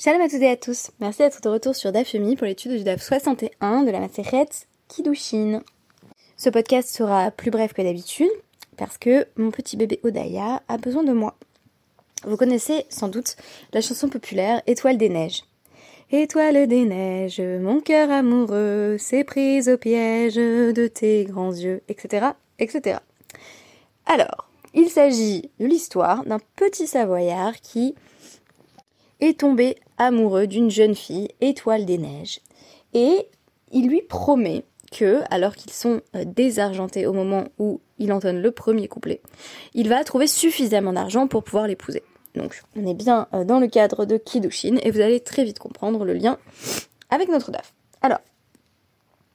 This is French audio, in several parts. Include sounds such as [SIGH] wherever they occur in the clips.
Shalom à toutes et à tous. Merci d'être de retour sur DAFUMI pour l'étude du DAF 61 de la Maseret Kiddushin. Ce podcast sera plus bref que d'habitude parce que mon petit bébé Odaya a besoin de moi. Vous connaissez sans doute la chanson populaire Étoile des neiges. Étoile des neiges, mon cœur amoureux s'est prise au piège de tes grands yeux, etc., etc. Alors, il s'agit de l'histoire d'un petit Savoyard qui est tombé amoureux d'une jeune fille, Étoile des Neiges, et il lui promet que, alors qu'ils sont euh, désargentés au moment où il entonne le premier couplet, il va trouver suffisamment d'argent pour pouvoir l'épouser. Donc on est bien euh, dans le cadre de Kidushin et vous allez très vite comprendre le lien avec notre DAF. Alors,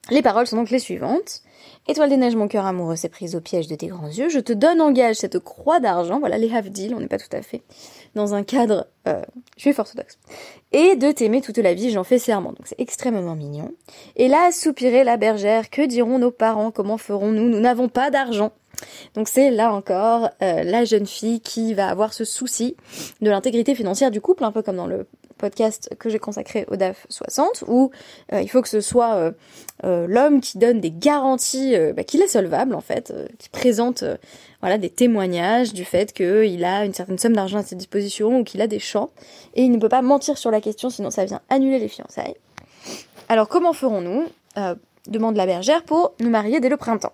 les paroles sont donc les suivantes. Étoile des neiges, mon cœur amoureux s'est prise au piège de tes grands yeux. Je te donne en gage cette croix d'argent. Voilà, les have deal, on n'est pas tout à fait dans un cadre euh, juif orthodoxe. Et de t'aimer toute la vie, j'en fais serment. Donc c'est extrêmement mignon. Et là, soupirait la bergère, que diront nos parents? Comment ferons-nous? Nous n'avons pas d'argent. Donc c'est là encore euh, la jeune fille qui va avoir ce souci de l'intégrité financière du couple, un peu comme dans le podcast que j'ai consacré au DAF 60, où euh, il faut que ce soit euh, euh, l'homme qui donne des garanties bah, qu'il est solvable en fait, qui présente voilà des témoignages du fait qu'il a une certaine somme d'argent à sa disposition ou qu'il a des champs, et il ne peut pas mentir sur la question sinon ça vient annuler les fiançailles. Alors comment ferons-nous demande la bergère pour nous marier dès le printemps.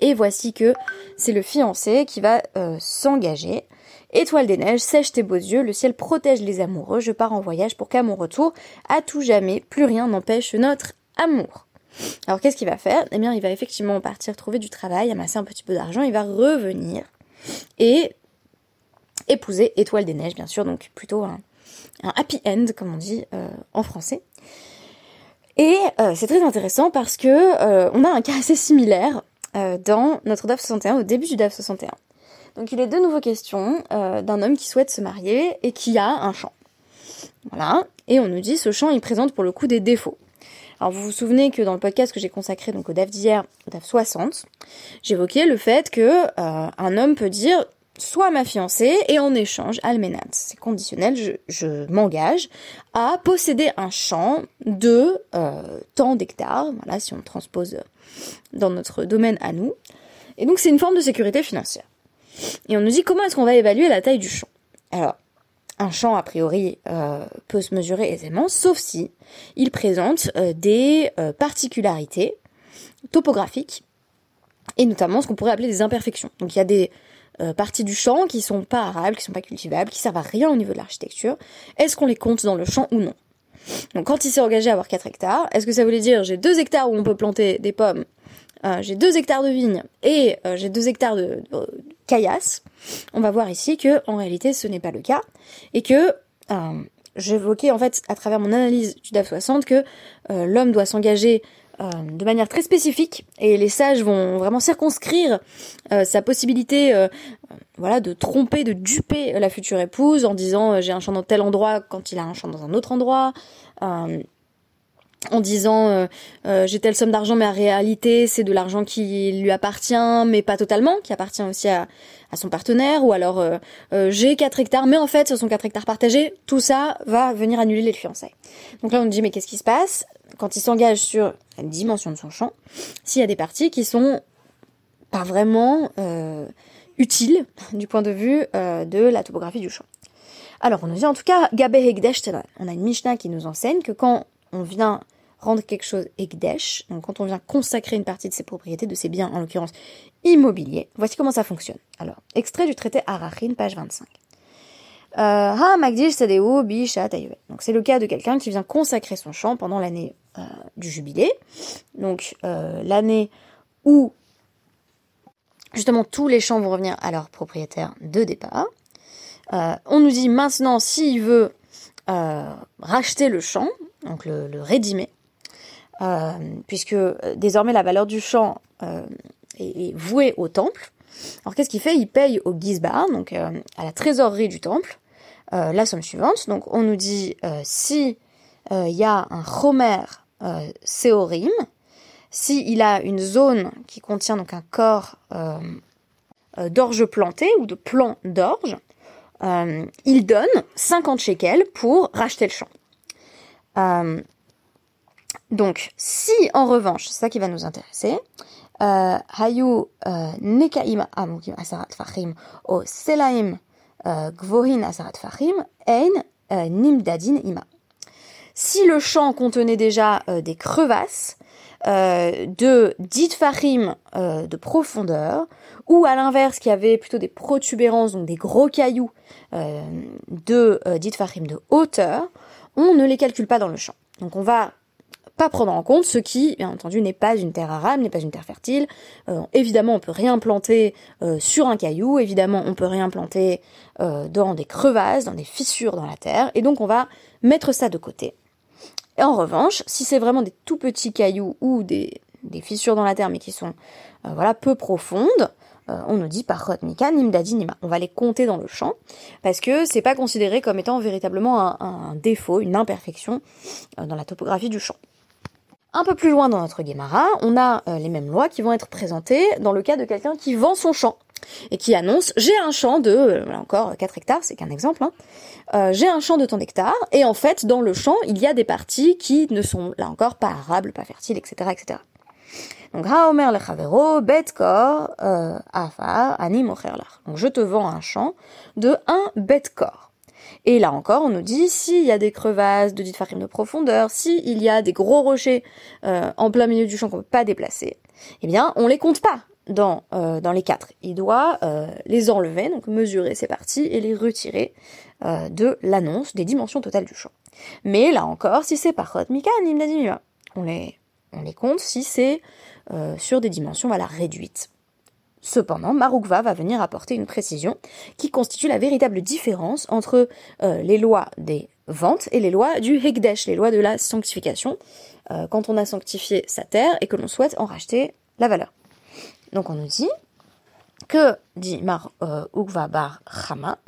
Et voici que c'est le fiancé qui va s'engager Étoile des neiges, sèche tes beaux yeux, le ciel protège les amoureux, je pars en voyage pour qu'à mon retour, à tout jamais, plus rien n'empêche notre amour. Alors qu'est-ce qu'il va faire? Eh bien, il va effectivement partir trouver du travail, amasser un petit peu d'argent, il va revenir et épouser Étoile des Neiges, bien sûr, donc plutôt un, happy end, comme on dit euh, en français. Et euh, c'est très intéressant parce que euh, on a un cas assez similaire dans notre DAF 61, au début du DAF 61. Donc il est de nouveau question euh, d'un homme qui souhaite se marier et qui a un champ. Voilà. Et on nous dit ce champ il présente pour le coup des défauts. Alors vous vous souvenez que dans le podcast que j'ai consacré donc au DAF d'hier, au DAF 60, j'évoquais le fait que euh, un homme peut dire soit ma fiancée et en échange almenat, c'est conditionnel, je, je m'engage à posséder un champ de euh, tant d'hectares, voilà si on le transpose dans notre domaine à nous. Et donc c'est une forme de sécurité financière. Et on nous dit comment est-ce qu'on va évaluer la taille du champ? Alors, un champ a priori euh, peut se mesurer aisément, sauf si il présente euh, des euh, particularités topographiques et notamment ce qu'on pourrait appeler des imperfections. Donc il y a des parties du champ qui sont pas arables, qui sont pas cultivables, qui servent à rien au niveau de l'architecture. Est-ce qu'on les compte dans le champ ou non? Donc quand il s'est engagé à avoir 4 hectares, est-ce que ça voulait dire j'ai 2 hectares où on peut planter des pommes euh, j'ai deux hectares de vignes et euh, j'ai deux hectares de, caillasse, on va voir ici que en réalité ce n'est pas le cas et que euh, j'évoquais en fait à travers mon analyse du DAF 60 que l'homme doit s'engager de manière très spécifique et les sages vont vraiment circonscrire sa possibilité voilà de tromper de duper la future épouse en disant j'ai un champ dans tel endroit quand il a un champ dans un autre endroit en disant euh, euh, j'ai telle somme d'argent mais en réalité c'est de l'argent qui lui appartient mais pas totalement qui appartient aussi à, son partenaire ou alors euh, j'ai 4 hectares mais en fait ce sont 4 hectares partagés tout ça va venir annuler les fiançailles. Donc là on dit mais qu'est-ce qui se passe? Quand il s'engage sur la dimension de son champ s'il y a des parties qui sont pas vraiment utiles [LAUGHS] du point de vue de la topographie du champ. Alors on nous dit en tout cas Gabe on a une Mishnah qui nous enseigne que quand on vient rendre quelque chose ekdesh, donc quand on vient consacrer une partie de ses propriétés, de ses biens, en l'occurrence immobiliers, voici comment ça fonctionne. Alors, extrait du traité Arachin, page 25. Euh, ha Donc c'est le cas de quelqu'un qui vient consacrer son champ pendant l'année euh, du jubilé, donc euh, l'année où justement tous les champs vont revenir à leur propriétaire de départ. on nous dit maintenant s'il veut racheter le champ, donc le, rédimer, euh, puisque euh, désormais la valeur du champ euh, est, vouée au temple. Alors qu'est-ce qu'il fait? Il paye au Gizbar, donc à la trésorerie du temple, la somme suivante. Donc on nous dit si il y a un chomer séorim, si il a une zone qui contient donc un corps d'orge plantée ou de plants d'orge, il donne 50 shekels pour racheter le champ. Donc, si en revanche, c'est ça qui va nous intéresser, hayu nekaim amukim asarat fachim o selaim gvohin asarat fachim ein nimdadin ima. Si le champ contenait déjà des crevasses, euh, de 10 farim euh, de profondeur, ou à l'inverse qui avait plutôt des protubérances, donc des gros cailloux euh, de euh, 10 farim de hauteur, on ne les calcule pas dans le champ. Donc on va pas prendre en compte ce qui, bien entendu, n'est pas une terre arabe, n'est pas une terre fertile. Euh, évidemment, on peut rien planter euh, sur un caillou, évidemment, on peut rien planter dans des crevasses, dans des fissures dans la terre, et donc on va mettre ça de côté. Et en revanche, si c'est vraiment des tout petits cailloux ou des, des fissures dans la terre mais qui sont euh, voilà peu profondes, euh, on nous dit par Mika, Nimdadi, Nima. On va les compter dans le champ parce que c'est pas considéré comme étant véritablement un, défaut, une imperfection euh, dans la topographie du champ. Un peu plus loin dans notre Guémara, on a les mêmes lois qui vont être présentées dans le cas de quelqu'un qui vend son champ et qui annonce j'ai un champ de, euh, encore 4 hectares, c'est qu'un exemple, hein, euh, j'ai un champ de tant d'hectares, et en fait dans le champ il y a des parties qui ne sont là encore pas arables, pas fertiles, etc. etc. Donc Haomer le Chavero, Betkor, euh, Afa, Ani Donc je te vends un champ de un Betkor. Et là encore, on nous dit s'il y a des crevasses de 10 farim de profondeur, s'il y a des gros rochers euh, en plein milieu du champ qu'on ne peut pas déplacer, eh bien, on les compte pas dans, euh, dans les quatre. Il doit les enlever, donc mesurer ces parties et les retirer de l'annonce des dimensions totales du champ. Mais là encore, si c'est par Mika, on les, on les compte si c'est sur des dimensions voilà, réduites. Cependant, Maroukva va venir apporter une précision qui constitue la véritable différence entre les lois des ventes et les lois du Hekdesh, les lois de la sanctification, quand on a sanctifié sa terre et que l'on souhaite en racheter la valeur. Donc on nous dit que, dit Mar euh, Ugva Bar Chama,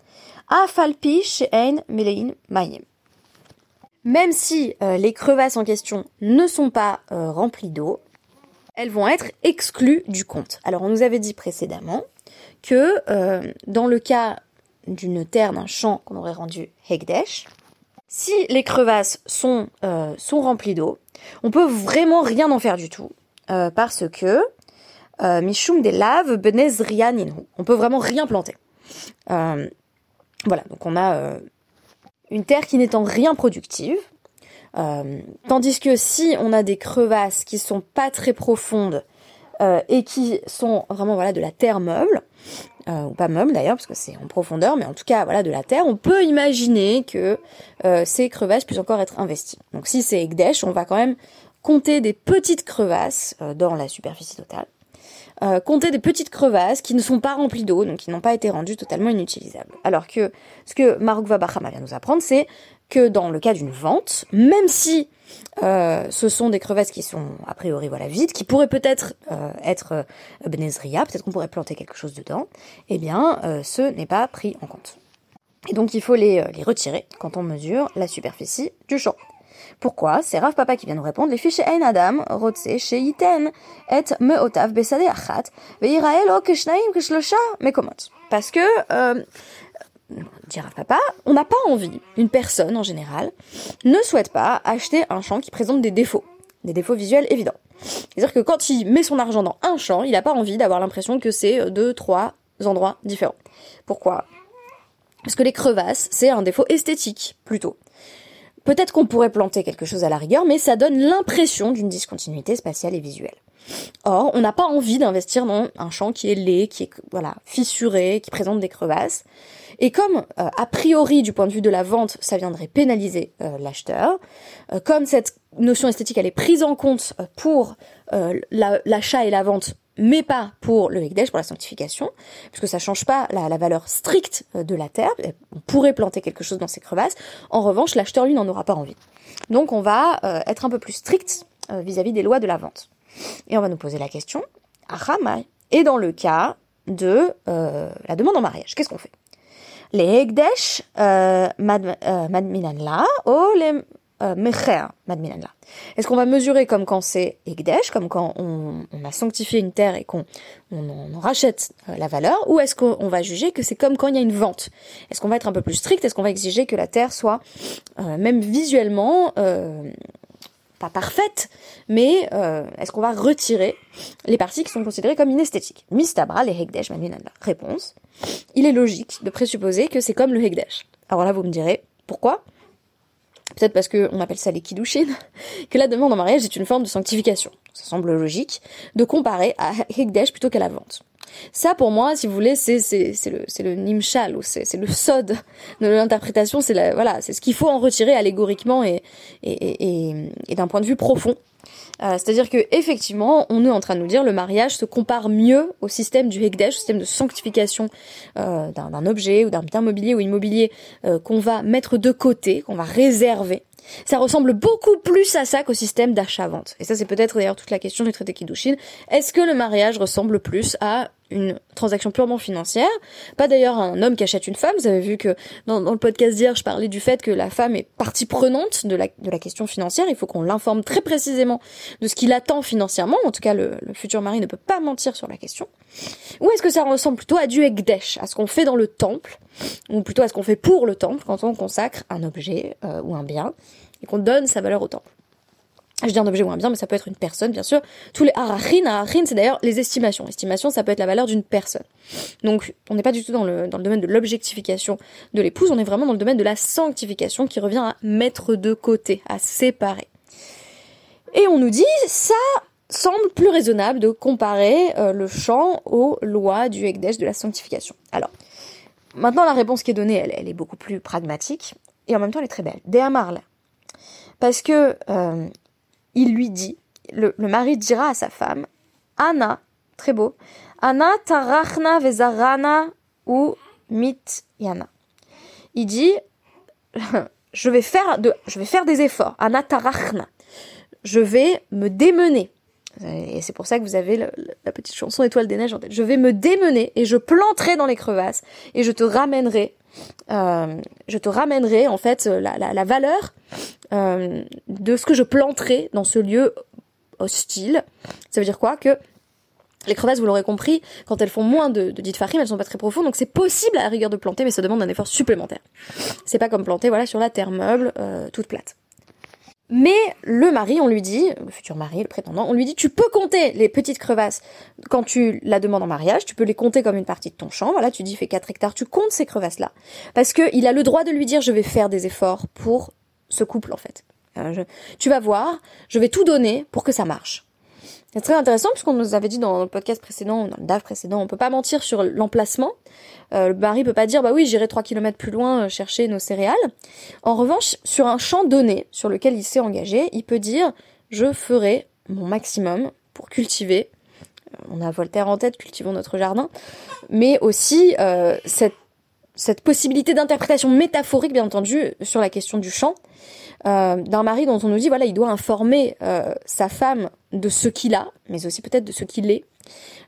Afalpi She'en Melein Mayim. Même si euh, les crevasses en question ne sont pas euh, remplies d'eau, elles vont être exclues du compte. Alors on nous avait dit précédemment que dans le cas d'une terre, d'un champ qu'on aurait rendu Hegdesh, si les crevasses sont, sont remplies d'eau, on peut vraiment rien en faire du tout. parce que euh, Mishum des laves. On peut vraiment rien planter. Euh, voilà, donc on a euh, une terre qui en rien productive. Tandis que si on a des crevasses qui sont pas très profondes et qui sont vraiment voilà de la terre meuble, ou pas meuble d'ailleurs parce que c'est en profondeur, mais en tout cas voilà de la terre, on peut imaginer que ces crevasses puissent encore être investies. Donc si c'est Egdesh, on va quand même compter des petites crevasses dans la superficie totale euh, compter des petites crevasses qui ne sont pas remplies d'eau, donc qui n'ont pas été rendues totalement inutilisables. Alors que ce que Maruk Vabachama vient nous apprendre, c'est que dans le cas d'une vente, même si euh, ce sont des crevasses qui sont a priori voilà vides, qui pourraient peut-être euh, être euh, benezria, peut-être qu'on pourrait planter quelque chose dedans, eh bien euh, ce n'est pas pris en compte. Et donc il faut les, les retirer quand on mesure la superficie du champ. Pourquoi? C'est Rav Papa qui vient nous répondre. Les fiches Ein Adam, Rotse, Sheiten, et Meotav, Besade Achat, Keshlosha, Mekomot. Parce que, euh, dit Rav Papa, on n'a pas envie, une personne en général, ne souhaite pas acheter un champ qui présente des défauts, des défauts visuels évidents. C'est-à-dire que quand il met son argent dans un champ, il n'a pas envie d'avoir l'impression que c'est deux, trois endroits différents. Pourquoi? Parce que les crevasses, c'est un défaut esthétique, plutôt. Peut-être qu'on pourrait planter quelque chose à la rigueur, mais ça donne l'impression d'une discontinuité spatiale et visuelle. Or, on n'a pas envie d'investir dans un champ qui est laid, qui est voilà fissuré, qui présente des crevasses. Et comme euh, a priori du point de vue de la vente, ça viendrait pénaliser euh, l'acheteur, euh, comme cette notion esthétique elle est prise en compte pour l'achat et la vente mais pas pour le Hekdesh, pour la sanctification, puisque ça change pas la, valeur stricte euh, de la terre. On pourrait planter quelque chose dans ces crevasses. En revanche, l'acheteur, lui, n'en aura pas envie. Donc on va euh, être un peu plus strict euh, vis-à-vis des lois de la vente. Et on va nous poser la question, Et dans le cas de la demande en mariage, qu'est-ce qu'on fait? Les Hekdesh, madminan la, ou les euh, mecher madminanla Est-ce qu'on va mesurer comme quand c'est Egdesh, comme quand on, a sanctifié une terre et qu'on on, rachète euh, la valeur, ou est-ce qu'on va juger que c'est comme quand il y a une vente? Est-ce qu'on va être un peu plus strict? Est-ce qu'on va exiger que la terre soit euh, même visuellement pas parfaite, mais est-ce qu'on va retirer les parties qui sont considérées comme inesthétiques? Mistabra, les madminanla Réponse. Il est logique de présupposer que c'est comme le Hegdesh. Alors là, vous me direz, pourquoi? Peut-être parce qu'on appelle ça les Kiddushin, [LAUGHS] que la demande en mariage est une forme de sanctification. Ça semble logique de comparer à Hekdesh plutôt qu'à la vente. Ça, pour moi, si vous voulez, c'est le le nimshal ou c'est le sod de l'interprétation. C'est voilà, ce qu'il faut en retirer allégoriquement et et, et, et d'un point de vue profond. Euh, c'est-à-dire que effectivement, on est en train de nous dire le mariage se compare mieux au système du Hekdesh, au système de sanctification euh, d'un objet ou d'un bien mobilier ou immobilier euh, qu'on va mettre de côté, qu'on va réserver. Ça ressemble beaucoup plus à ça qu'au système d'achat-vente. Et ça, c'est peut-être d'ailleurs toute la question du traité Kiddushin. Est-ce que le mariage ressemble plus à une transaction purement financière. Pas d'ailleurs un homme qui achète une femme. Vous avez vu que dans, le podcast d'hier, je parlais du fait que la femme est partie prenante de la, question financière. Il faut qu'on l'informe très précisément de ce qu'il attend financièrement. En tout cas, le, futur mari ne peut pas mentir sur la question. Ou est-ce que ça ressemble plutôt à du Ekdesh, à ce qu'on fait dans le temple, ou plutôt à ce qu'on fait pour le temple quand on consacre un objet euh, ou un bien et qu'on donne sa valeur au temple? Je dis un objet ou un bien, mais ça peut être une personne, bien sûr. Tous les arachin, arachin, c'est d'ailleurs les estimations. Estimation, ça peut être la valeur d'une personne. Donc, on n'est pas du tout dans le, domaine de l'objectification de l'épouse, on est vraiment dans le domaine de la sanctification qui revient à mettre de côté, à séparer. Et on nous dit, ça semble plus raisonnable de comparer euh, le chant aux lois du Ekdesh de la sanctification. Alors, maintenant la réponse qui est donnée, elle, elle est beaucoup plus pragmatique, et en même temps elle est très belle. Deamarle. Parce que euh, il lui dit, le, mari dira à sa femme, Anna, très beau, Anna tarachna vezarana ou mit yana. Il dit, [LAUGHS] je vais faire je vais faire des efforts. Anna tarachna. Je vais me démener. Et c'est pour ça que vous avez la petite chanson Étoile des neiges en tête. Je vais me démener et je planterai dans les crevasses et je te ramènerai, euh, je te ramènerai en fait la, la, la valeur euh, de ce que je planterai dans ce lieu hostile. Ça veut dire quoi? Que les crevasses, vous l'aurez compris, quand elles font moins de, de dites elles sont pas très profondes, donc c'est possible à la rigueur de planter, mais ça demande un effort supplémentaire. C'est pas comme planter, voilà, sur la terre meuble, euh, toute plate. Mais le mari, on lui dit, le futur mari, le prétendant, on lui dit, tu peux compter les petites crevasses quand tu la demandes en mariage, tu peux les compter comme une partie de ton champ, voilà, tu dis, fais 4 hectares, tu comptes ces crevasses-là. Parce que il a le droit de lui dire, je vais faire des efforts pour ce couple en fait. Euh, tu vas voir, je vais tout donner pour que ça marche. C'est très intéressant puisqu'on nous avait dit dans le podcast précédent, dans le DAF précédent, on peut pas mentir sur l'emplacement. Euh, le mari peut pas dire bah oui j'irai 3 km plus loin euh, chercher nos céréales. En revanche, sur un champ donné sur lequel il s'est engagé, il peut dire je ferai mon maximum pour cultiver. On a Voltaire en tête, cultivons notre jardin, mais aussi cette cette possibilité d'interprétation métaphorique, bien entendu, sur la question du chant, euh, d'un mari dont on nous dit, voilà, il doit informer euh, sa femme de ce qu'il a, mais aussi peut-être de ce qu'il est.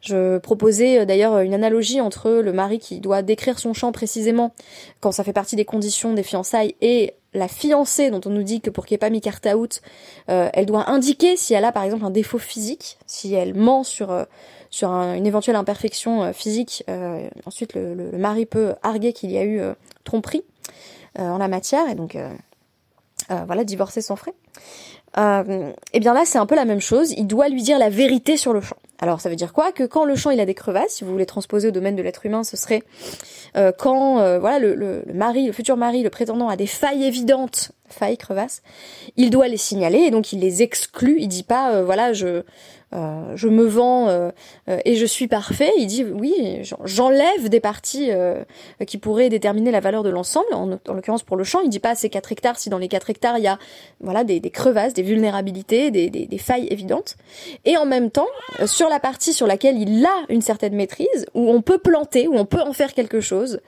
Je proposais euh, d'ailleurs une analogie entre le mari qui doit décrire son chant précisément quand ça fait partie des conditions des fiançailles et la fiancée dont on nous dit que pour qu'il n'y ait pas mis carte out, elle doit indiquer si elle a par exemple un défaut physique, si elle ment sur sur une éventuelle imperfection euh, physique, euh, ensuite le, mari peut arguer qu'il y a eu euh, tromperie en la matière et donc voilà divorcer sans frais. et eh bien là c'est un peu la même chose, il doit lui dire la vérité sur le champ. Alors ça veut dire quoi? Que quand le champ il a des crevasses, si vous voulez transposer au domaine de l'être humain, ce serait quand voilà le, le, mari, le futur mari, le prétendant a des failles évidentes, failles, crevasses, il doit les signaler et donc il les exclut. Il dit pas voilà je euh, je me vends euh, euh, et je suis parfait. Il dit oui, j'enlève des parties qui pourraient déterminer la valeur de l'ensemble. En, l'occurrence pour le champ, il dit pas c'est 4 hectares si dans les 4 hectares il y a voilà des, des crevasses, des vulnérabilités, des, des, des, failles évidentes. Et en même temps, sur la partie sur laquelle il a une certaine maîtrise, où on peut planter, où on peut en faire quelque chose.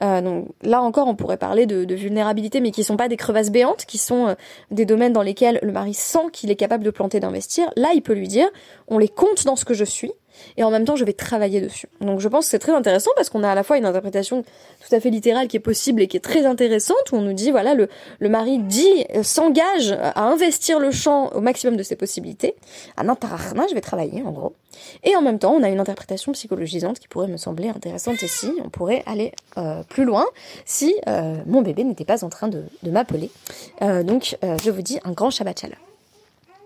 donc là encore, on pourrait parler de, de vulnérabilité, mais qui sont pas des crevasses béantes, qui sont des domaines dans lesquels le mari sent qu'il est capable de planter, d'investir. Là, il peut lui dire on les compte dans ce que je suis, et en même temps je vais travailler dessus. Donc je pense que c'est très intéressant parce qu'on a à la fois une interprétation tout à fait littérale qui est possible et qui est très intéressante où on nous dit voilà le, le mari dit euh, s'engage à investir le champ au maximum de ses possibilités. je vais travailler en gros. Et en même temps on a une interprétation psychologisante qui pourrait me sembler intéressante ici. On pourrait aller euh, plus loin si euh, mon bébé n'était pas en train de, de m'appeler. donc je vous dis un grand Shabbat Shalom.